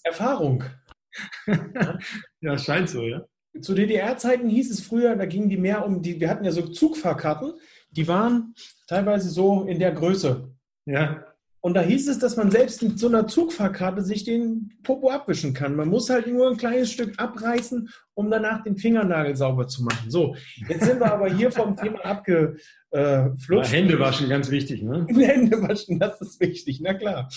Erfahrung. ja, scheint so, ja. Zu DDR-Zeiten hieß es früher, da gingen die mehr um die, wir hatten ja so Zugfahrkarten, die waren teilweise so in der Größe. Ja. Und da hieß es, dass man selbst mit so einer Zugfahrkarte sich den Popo abwischen kann. Man muss halt nur ein kleines Stück abreißen, um danach den Fingernagel sauber zu machen. So, jetzt sind wir aber hier vom Thema abgeflutscht. Hände waschen, ganz wichtig, ne? Hände waschen, das ist wichtig, na klar.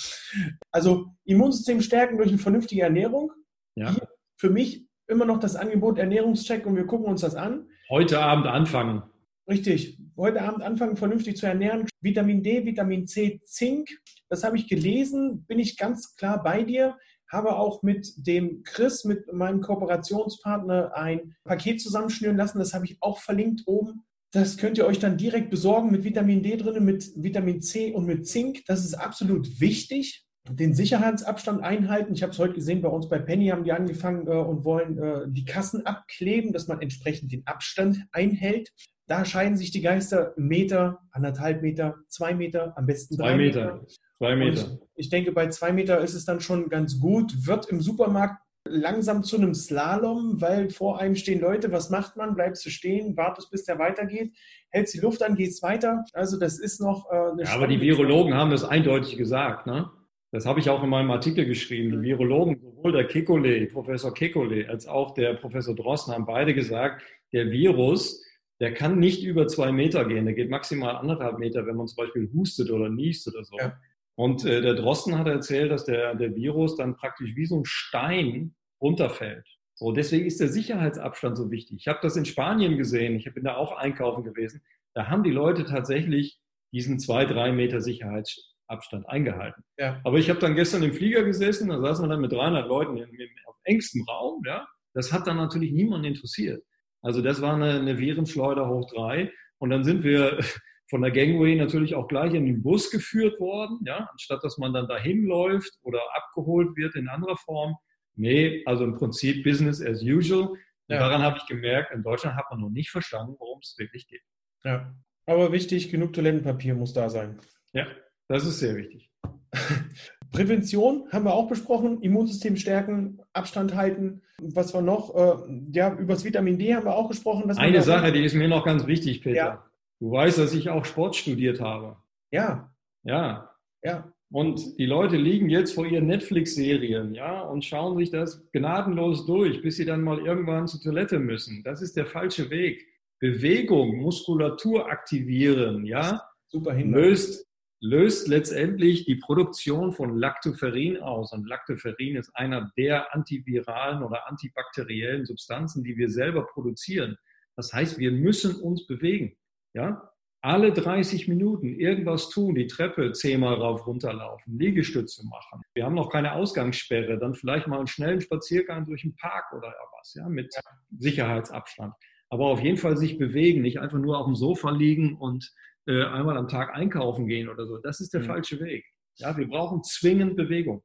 Also Immunsystem stärken durch eine vernünftige Ernährung. Ja. Hier für mich immer noch das Angebot Ernährungscheck und wir gucken uns das an. Heute Abend anfangen. Richtig. Heute Abend anfangen, vernünftig zu ernähren. Vitamin D, Vitamin C, Zink. Das habe ich gelesen, bin ich ganz klar bei dir. Habe auch mit dem Chris, mit meinem Kooperationspartner, ein Paket zusammenschnüren lassen. Das habe ich auch verlinkt oben. Das könnt ihr euch dann direkt besorgen mit Vitamin D drin, mit Vitamin C und mit Zink. Das ist absolut wichtig. Den Sicherheitsabstand einhalten. Ich habe es heute gesehen, bei uns bei Penny haben die angefangen äh, und wollen äh, die Kassen abkleben, dass man entsprechend den Abstand einhält. Da scheiden sich die Geister Meter, anderthalb Meter, zwei Meter, am besten drei Meter. Meter. Zwei Meter. Ich, ich, denke, bei zwei Meter ist es dann schon ganz gut. Wird im Supermarkt langsam zu einem Slalom, weil vor einem stehen Leute. Was macht man? Bleibst du stehen, wartest, bis der weitergeht, hältst die Luft an, gehst weiter. Also das ist noch äh, eine ja, Aber die Virologen haben das eindeutig gesagt. Ne? Das habe ich auch in meinem Artikel geschrieben. Die Virologen, sowohl der Kekulé, Professor Kekulé, als auch der Professor Drosten haben beide gesagt, der Virus, der kann nicht über zwei Meter gehen. Der geht maximal anderthalb Meter, wenn man zum Beispiel hustet oder niest oder so. Ja. Und äh, der Drosten hat erzählt, dass der, der Virus dann praktisch wie so ein Stein runterfällt. So, deswegen ist der Sicherheitsabstand so wichtig. Ich habe das in Spanien gesehen. Ich bin da auch einkaufen gewesen. Da haben die Leute tatsächlich diesen zwei, drei Meter Sicherheitsabstand Abstand eingehalten. Ja. Aber ich habe dann gestern im Flieger gesessen, da saßen wir dann mit 300 Leuten im, im, auf engstem Raum. Ja? Das hat dann natürlich niemanden interessiert. Also das war eine, eine Virenschleuder hoch drei. Und dann sind wir von der Gangway natürlich auch gleich in den Bus geführt worden, ja, anstatt dass man dann dahin läuft oder abgeholt wird in anderer Form. Nee, also im Prinzip Business as usual. Ja. Daran habe ich gemerkt, in Deutschland hat man noch nicht verstanden, worum es wirklich geht. Ja, aber wichtig, genug Toilettenpapier muss da sein. Ja, das ist sehr wichtig. Prävention haben wir auch besprochen, Immunsystem stärken, Abstand halten. Was war noch? Äh, ja, über das Vitamin D haben wir auch gesprochen. Eine Sache, die ist mir noch ganz wichtig, Peter. Ja. Du weißt, dass ich auch Sport studiert habe. Ja. Ja. Ja. Und die Leute liegen jetzt vor ihren Netflix-Serien, ja, und schauen sich das gnadenlos durch, bis sie dann mal irgendwann zur Toilette müssen. Das ist der falsche Weg. Bewegung, Muskulatur aktivieren, ja, Super löst löst letztendlich die Produktion von Lactoferrin aus. Und Lactoferrin ist einer der antiviralen oder antibakteriellen Substanzen, die wir selber produzieren. Das heißt, wir müssen uns bewegen. Ja? Alle 30 Minuten irgendwas tun, die Treppe zehnmal rauf runterlaufen, Liegestütze machen. Wir haben noch keine Ausgangssperre, dann vielleicht mal einen schnellen Spaziergang durch den Park oder was, ja, mit Sicherheitsabstand. Aber auf jeden Fall sich bewegen, nicht einfach nur auf dem Sofa liegen und äh, einmal am Tag einkaufen gehen oder so. Das ist der mhm. falsche Weg. Ja, wir brauchen zwingend Bewegung.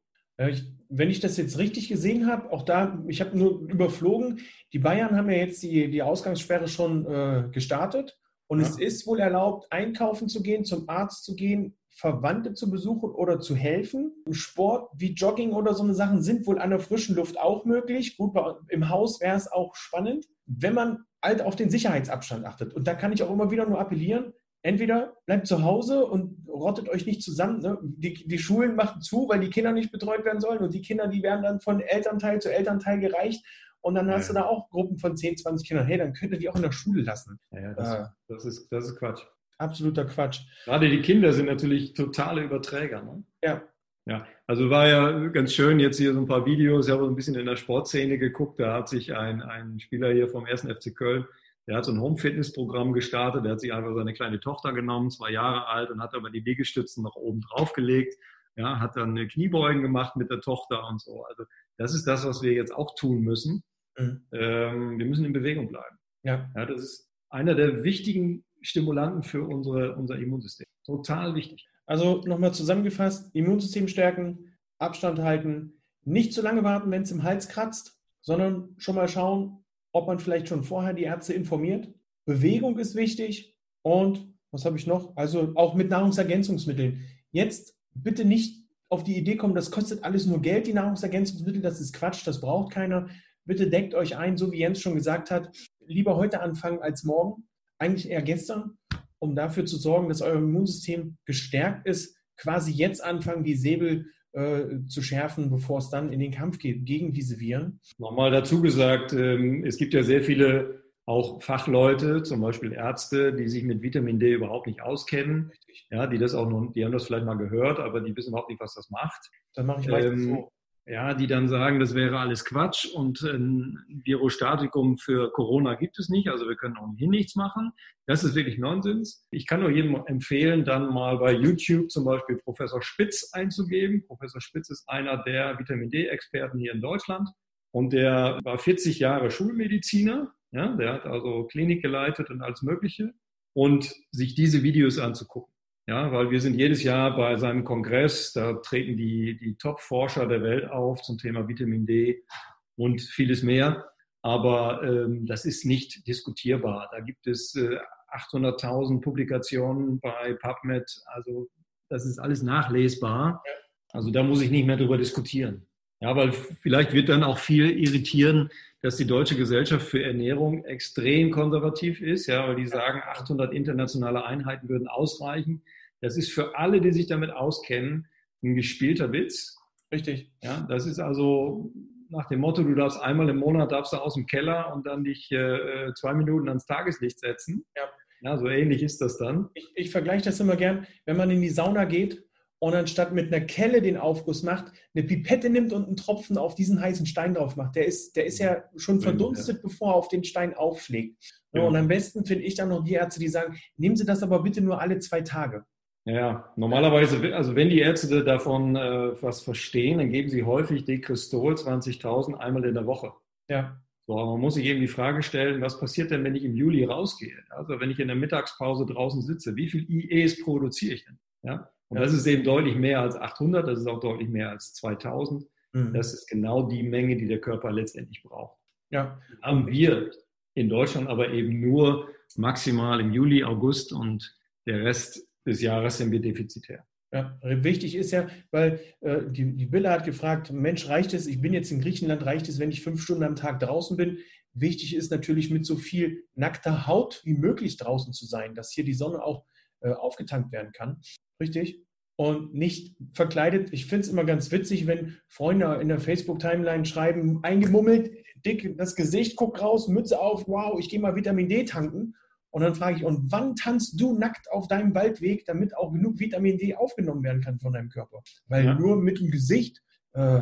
Ich, wenn ich das jetzt richtig gesehen habe, auch da, ich habe nur überflogen, die Bayern haben ja jetzt die, die Ausgangssperre schon äh, gestartet und ja. es ist wohl erlaubt, einkaufen zu gehen, zum Arzt zu gehen, Verwandte zu besuchen oder zu helfen. Sport wie Jogging oder so eine Sachen sind wohl an der frischen Luft auch möglich. Gut, im Haus wäre es auch spannend, wenn man halt auf den Sicherheitsabstand achtet. Und da kann ich auch immer wieder nur appellieren, entweder bleibt zu Hause und rottet euch nicht zusammen. Ne? Die, die, Schulen machen zu, weil die Kinder nicht betreut werden sollen und die Kinder, die werden dann von Elternteil zu Elternteil gereicht. Und dann hast ja. du da auch Gruppen von 10, 20 Kindern. Hey, dann könnt ihr die auch in der Schule lassen. Ja, ja das, äh, das, ist, das ist Quatsch. Absoluter Quatsch. Gerade die Kinder sind natürlich totale Überträger. Ne? Ja. Ja, also war ja ganz schön, jetzt hier so ein paar Videos, ich habe ein bisschen in der Sportszene geguckt, da hat sich ein, ein Spieler hier vom 1. FC Köln der hat so ein Home-Fitness-Programm gestartet. Der hat sich einfach seine kleine Tochter genommen, zwei Jahre alt, und hat aber die Liegestützen nach oben drauf gelegt. Ja, hat dann eine Kniebeugen gemacht mit der Tochter und so. Also das ist das, was wir jetzt auch tun müssen. Mhm. Ähm, wir müssen in Bewegung bleiben. Ja. ja. Das ist einer der wichtigen Stimulanten für unsere, unser Immunsystem. Total wichtig. Also nochmal zusammengefasst, Immunsystem stärken, Abstand halten, nicht zu lange warten, wenn es im Hals kratzt, sondern schon mal schauen, ob man vielleicht schon vorher die Ärzte informiert. Bewegung ist wichtig und was habe ich noch? Also auch mit Nahrungsergänzungsmitteln. Jetzt bitte nicht auf die Idee kommen, das kostet alles nur Geld, die Nahrungsergänzungsmittel, das ist Quatsch, das braucht keiner. Bitte deckt euch ein, so wie Jens schon gesagt hat, lieber heute anfangen als morgen, eigentlich eher gestern, um dafür zu sorgen, dass euer Immunsystem gestärkt ist. Quasi jetzt anfangen, die Säbel äh, zu schärfen, bevor es dann in den Kampf geht gegen diese Viren. Nochmal dazu gesagt, ähm, es gibt ja sehr viele auch Fachleute, zum Beispiel Ärzte, die sich mit Vitamin D überhaupt nicht auskennen, ja, die das auch noch, die haben das vielleicht mal gehört, aber die wissen überhaupt nicht, was das macht. Dann mache ich ähm, so ja, die dann sagen, das wäre alles Quatsch und ein Virostatikum für Corona gibt es nicht, also wir können ohnehin nichts machen. Das ist wirklich Nonsens. Ich kann nur jedem empfehlen, dann mal bei YouTube zum Beispiel Professor Spitz einzugeben. Professor Spitz ist einer der Vitamin D-Experten hier in Deutschland und der war 40 Jahre Schulmediziner. Ja, der hat also Klinik geleitet und alles Mögliche und sich diese Videos anzugucken. Ja, weil wir sind jedes Jahr bei seinem Kongress, da treten die, die Top-Forscher der Welt auf zum Thema Vitamin D und vieles mehr. Aber ähm, das ist nicht diskutierbar. Da gibt es äh, 800.000 Publikationen bei PubMed. Also das ist alles nachlesbar. Also da muss ich nicht mehr darüber diskutieren. Ja, weil vielleicht wird dann auch viel irritieren, dass die Deutsche Gesellschaft für Ernährung extrem konservativ ist, ja, weil die sagen, 800 internationale Einheiten würden ausreichen. Das ist für alle, die sich damit auskennen, ein gespielter Witz. Richtig. Ja, das ist also nach dem Motto, du darfst einmal im Monat darfst du aus dem Keller und dann dich äh, zwei Minuten ans Tageslicht setzen. Ja. ja. so ähnlich ist das dann. Ich, ich vergleiche das immer gern, wenn man in die Sauna geht und anstatt mit einer Kelle den Aufguss macht, eine Pipette nimmt und einen Tropfen auf diesen heißen Stein drauf macht. Der ist, der ist ja schon verdunstet, ja. bevor er auf den Stein aufschlägt. Ja. Und am besten finde ich dann noch die Ärzte, die sagen, nehmen Sie das aber bitte nur alle zwei Tage. Ja, normalerweise, also wenn die Ärzte davon äh, was verstehen, dann geben sie häufig Dekristol 20.000 einmal in der Woche. Ja. So, aber man muss sich eben die Frage stellen, was passiert denn, wenn ich im Juli rausgehe? Also wenn ich in der Mittagspause draußen sitze, wie viel IEs produziere ich denn? Ja. Und ja. das ist eben deutlich mehr als 800, das ist auch deutlich mehr als 2000. Mhm. Das ist genau die Menge, die der Körper letztendlich braucht. Ja. Haben wir in Deutschland aber eben nur maximal im Juli, August und der Rest des Jahres sind wir defizitär. Ja, wichtig ist ja, weil äh, die, die Bille hat gefragt, Mensch, reicht es, ich bin jetzt in Griechenland, reicht es, wenn ich fünf Stunden am Tag draußen bin? Wichtig ist natürlich, mit so viel nackter Haut wie möglich draußen zu sein, dass hier die Sonne auch äh, aufgetankt werden kann. Richtig? Und nicht verkleidet. Ich finde es immer ganz witzig, wenn Freunde in der Facebook-Timeline schreiben, eingemummelt, dick das Gesicht, guckt raus, Mütze auf, wow, ich gehe mal Vitamin D tanken. Und dann frage ich, und wann tanzt du nackt auf deinem Waldweg, damit auch genug Vitamin D aufgenommen werden kann von deinem Körper? Weil ja. nur mit dem Gesicht, äh,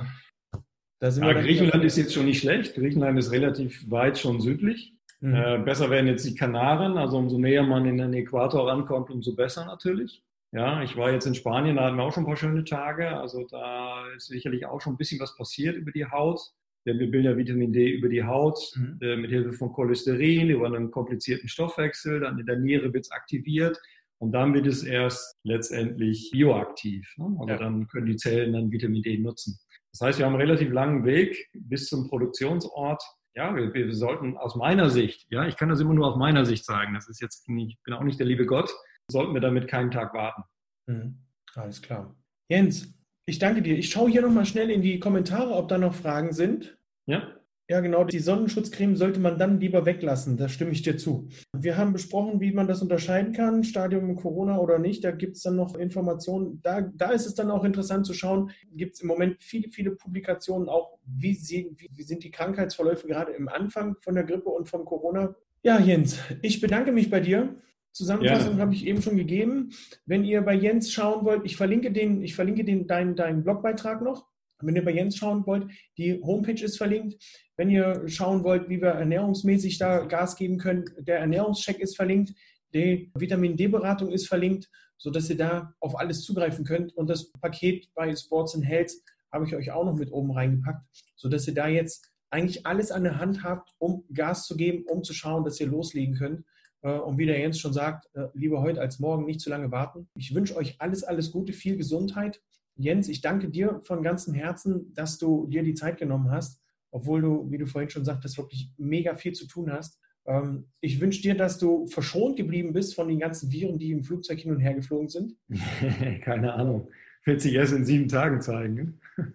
da sind ja, wir Griechenland ist jetzt schon nicht schlecht. Griechenland ist relativ weit schon südlich. Mhm. Äh, besser wären jetzt die Kanaren, also umso näher man in den Äquator rankommt, umso besser natürlich. Ja, ich war jetzt in Spanien, da hatten wir auch schon ein paar schöne Tage. Also da ist sicherlich auch schon ein bisschen was passiert über die Haut. Denn wir bilden ja Vitamin D über die Haut mhm. äh, mit Hilfe von Cholesterin, über einen komplizierten Stoffwechsel. Dann in der Niere wird es aktiviert und dann wird es erst letztendlich bioaktiv. Ne? Also ja. dann können die Zellen dann Vitamin D nutzen. Das heißt, wir haben einen relativ langen Weg bis zum Produktionsort. Ja, wir, wir sollten aus meiner Sicht, ja, ich kann das immer nur aus meiner Sicht sagen, das ist jetzt nicht, ich bin auch nicht der liebe Gott, sollten wir damit keinen Tag warten. Mhm. Alles klar. Jens, ich danke dir. Ich schaue hier nochmal schnell in die Kommentare, ob da noch Fragen sind. Ja. Ja, genau. Die Sonnenschutzcreme sollte man dann lieber weglassen. Da stimme ich dir zu. Wir haben besprochen, wie man das unterscheiden kann, Stadium Corona oder nicht. Da gibt es dann noch Informationen. Da, da ist es dann auch interessant zu schauen, gibt es im Moment viele, viele Publikationen auch, wie, sie, wie, wie sind die Krankheitsverläufe gerade im Anfang von der Grippe und vom Corona. Ja, Jens, ich bedanke mich bei dir. Zusammenfassung ja. habe ich eben schon gegeben. Wenn ihr bei Jens schauen wollt, ich verlinke den, ich verlinke den, deinen, deinen Blogbeitrag noch. Wenn ihr bei Jens schauen wollt, die Homepage ist verlinkt. Wenn ihr schauen wollt, wie wir ernährungsmäßig da Gas geben können, der Ernährungscheck ist verlinkt. Die Vitamin D-Beratung ist verlinkt, sodass ihr da auf alles zugreifen könnt. Und das Paket bei Sports and Health habe ich euch auch noch mit oben reingepackt, sodass ihr da jetzt eigentlich alles an der Hand habt, um Gas zu geben, um zu schauen, dass ihr loslegen könnt. Äh, und wie der Jens schon sagt, äh, lieber heute als morgen, nicht zu lange warten. Ich wünsche euch alles, alles Gute, viel Gesundheit. Jens, ich danke dir von ganzem Herzen, dass du dir die Zeit genommen hast, obwohl du, wie du vorhin schon sagtest, wirklich mega viel zu tun hast. Ähm, ich wünsche dir, dass du verschont geblieben bist von den ganzen Viren, die im Flugzeug hin und her geflogen sind. Keine Ahnung. Wird sich erst in sieben Tagen zeigen.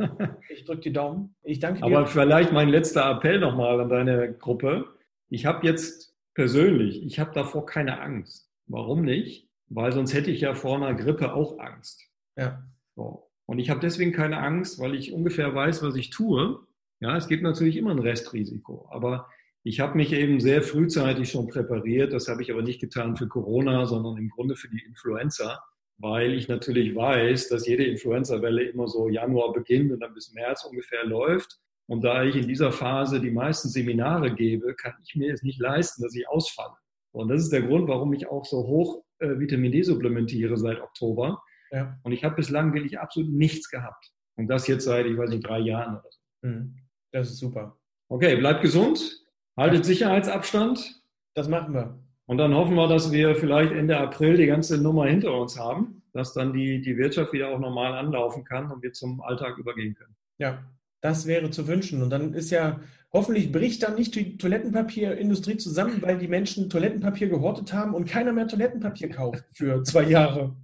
ich drücke die Daumen. Ich danke dir. Aber vielleicht mein letzter Appell nochmal an deine Gruppe. Ich habe jetzt persönlich, ich habe davor keine Angst. Warum nicht? Weil sonst hätte ich ja vor einer Grippe auch Angst. Ja. So. Und ich habe deswegen keine Angst, weil ich ungefähr weiß, was ich tue. Ja, es gibt natürlich immer ein Restrisiko, aber ich habe mich eben sehr frühzeitig schon präpariert. Das habe ich aber nicht getan für Corona, sondern im Grunde für die Influenza, weil ich natürlich weiß, dass jede Influenza-Welle immer so Januar beginnt und dann bis März ungefähr läuft. Und da ich in dieser Phase die meisten Seminare gebe, kann ich mir es nicht leisten, dass ich ausfalle. Und das ist der Grund, warum ich auch so hoch äh, Vitamin D supplementiere seit Oktober. Ja. Und ich habe bislang wirklich absolut nichts gehabt. Und das jetzt seit, ich weiß nicht, drei Jahren oder so. Mhm. Das ist super. Okay, bleibt gesund, haltet Sicherheitsabstand. Das machen wir. Und dann hoffen wir, dass wir vielleicht Ende April die ganze Nummer hinter uns haben, dass dann die, die Wirtschaft wieder auch normal anlaufen kann und wir zum Alltag übergehen können. Ja, das wäre zu wünschen. Und dann ist ja, hoffentlich bricht dann nicht die Toilettenpapierindustrie zusammen, weil die Menschen Toilettenpapier gehortet haben und keiner mehr Toilettenpapier kauft für zwei Jahre.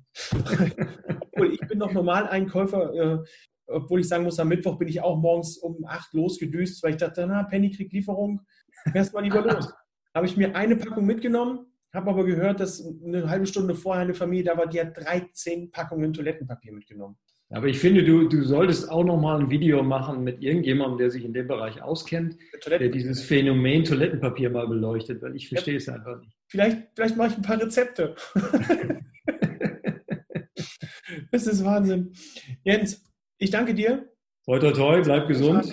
Obwohl, ich bin noch Normaleinkäufer. Äh, obwohl ich sagen muss, am Mittwoch bin ich auch morgens um 8 losgedüst, weil ich dachte, na, Penny kriegt Lieferung, fährst mal lieber los. Habe ich mir eine Packung mitgenommen, habe aber gehört, dass eine halbe Stunde vorher eine Familie da war, die hat 13 Packungen Toilettenpapier mitgenommen. Aber ich finde, du, du solltest auch noch mal ein Video machen mit irgendjemandem, der sich in dem Bereich auskennt, der dieses Phänomen Toilettenpapier mal beleuchtet, weil ich verstehe ja. es einfach nicht. Vielleicht, vielleicht mache ich ein paar Rezepte. das ist Wahnsinn. Jens, ich danke dir. Toi, toi, toi, bleib gesund.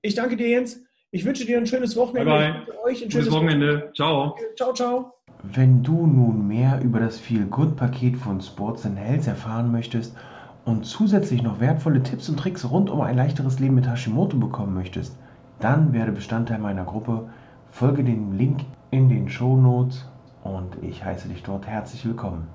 Ich danke dir, Jens. Ich wünsche dir ein schönes Wochenende. Bye, bye. Euch ein schönes Wochenende. Wochenende. Ciao. Ciao, ciao. Wenn du nun mehr über das Feel-Good-Paket von Sports and Health erfahren möchtest und zusätzlich noch wertvolle Tipps und Tricks rund um ein leichteres Leben mit Hashimoto bekommen möchtest, dann werde Bestandteil meiner Gruppe, folge dem Link in den Show Notes und ich heiße dich dort herzlich willkommen.